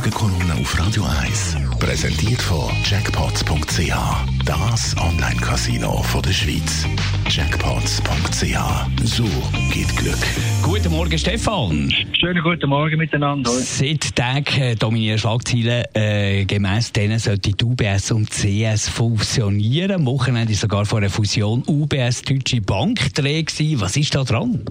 Die Morgenkolumne auf Radio 1 präsentiert von Jackpots.ch. Das Online-Casino der Schweiz. Jackpots.ch. So geht Glück. Guten Morgen, Stefan. Schönen guten Morgen miteinander. Seit Tagen äh, dominieren Schlagzeilen. Äh, gemäss denen sollte die UBS und CS fusionieren. Am Wochenende sogar vor einer Fusion UBS Deutsche Bank dreh Was ist da dran?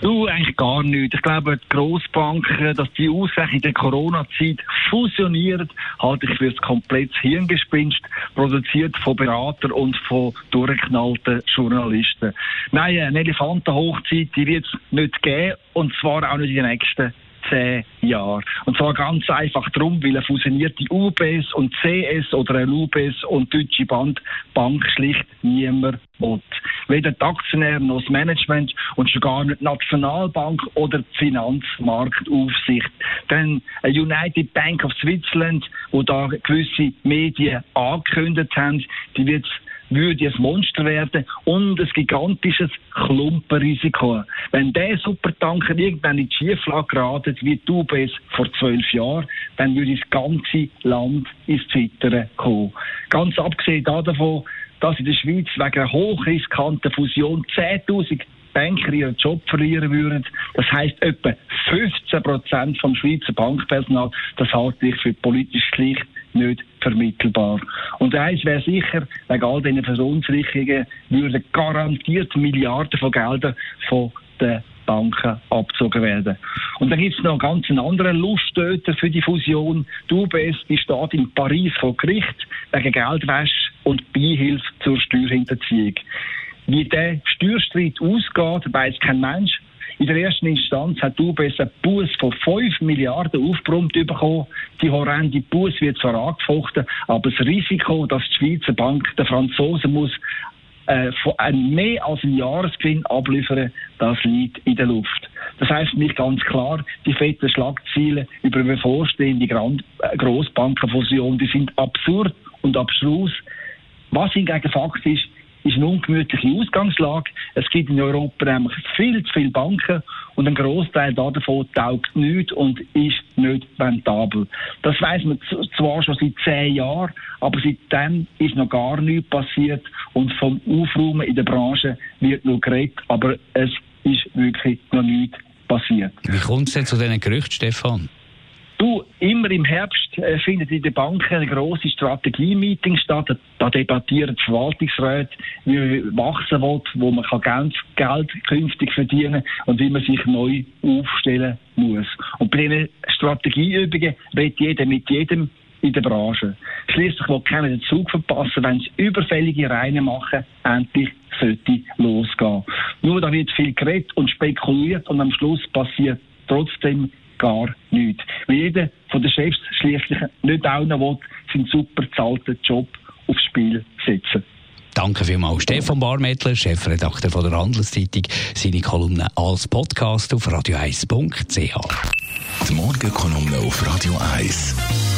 Du, eigentlich gar nicht. Ich glaube, die Grossbanken, dass die ausgerechnet in der Corona-Zeit fusionieren, halte ich für ein komplettes Hirngespinst, produziert von Beratern und von durchgeknallten Journalisten. Nein, eine Elefantenhochzeit, die wird es nicht geben, und zwar auch nicht in den nächsten zehn Jahren. Und zwar ganz einfach darum, weil eine fusionierte UBS und CS oder eine UBS und Deutsche Bank, Bank schlicht niemand will. Weder die Aktionäre noch das Management und schon gar nicht die Nationalbank oder die Finanzmarktaufsicht. Denn eine United Bank of Switzerland, wo da gewisse Medien angekündigt haben, die wird würde ein Monster werden und ein gigantisches Klumpenrisiko. Wenn der Supertanker irgendwann in die Schieflage geratet, wie die UBS vor zwölf Jahren, dann würde das ganze Land ins Zittern kommen. Ganz abgesehen davon, dass in der Schweiz wegen einer hochriskanten Fusion 10.000 Banker ihren Job verlieren würden. Das heisst, etwa 15 Prozent vom Schweizer Bankpersonal, das halte ich für politisch schlicht nicht vermittelbar. Und eins wäre sicher, wegen all diesen Verunsicherungen würden garantiert Milliarden von Geldern von den Banken abgezogen werden. Und dann gibt es noch einen ganz anderen Lustöter für die Fusion. Die UBS die steht in Paris vor Gericht wegen Geldwäsche und Beihilfe zur Steuerhinterziehung. Wie der Steuerstreit ausgeht, weiß kein Mensch. In der ersten Instanz hat UBS einen Bus von 5 Milliarden aufgebrummt bekommen. Die horrende Bus wird zwar angefochten, aber das Risiko, dass die Schweizer Bank der Franzosen muss äh, mehr als ein Jahresgewinn abliefern, das liegt in der Luft. Das heißt nicht ganz klar, die fetten Schlagziele über bevorstehende äh, Grossbankenfusion, die sind absurd und abstrus. Was hingegen Fakt ist, ist eine ungemütliche Ausgangslage. Es gibt in Europa nämlich viel zu viele Banken und ein Großteil davon taugt nicht und ist nicht rentabel. Das weiß man zwar schon seit zehn Jahren, aber seitdem ist noch gar nichts passiert und vom Aufräumen in der Branche wird nur geredet, aber es ist wirklich noch nichts passiert. Wie kommt es denn zu diesen Gerüchten, Stefan? Du, immer im Herbst äh, findet in den Banken eine grosse Strategie-Meeting statt. Da debattieren die Verwaltungsräte, wie man wachsen will, wo man kann Geld, künftig verdienen und wie man sich neu aufstellen muss. Und bei diesen Strategieübungen redet jeder mit jedem in der Branche. Schließlich will keiner den Zug verpassen, wenn es überfällige Reine machen, endlich sollte losgehen. Nur da wird viel geredet und spekuliert und am Schluss passiert trotzdem gar nichts. Weil jeder von den Chefs schließlich nicht auch noch will, seinen super bezahlten Job aufs Spiel setzen. Danke vielmals. Stefan Barmettler, Chefredakteur von der Handelszeitung, seine Kolumne als Podcast auf radio1.ch. Die Morgenkolumne auf Radio 1.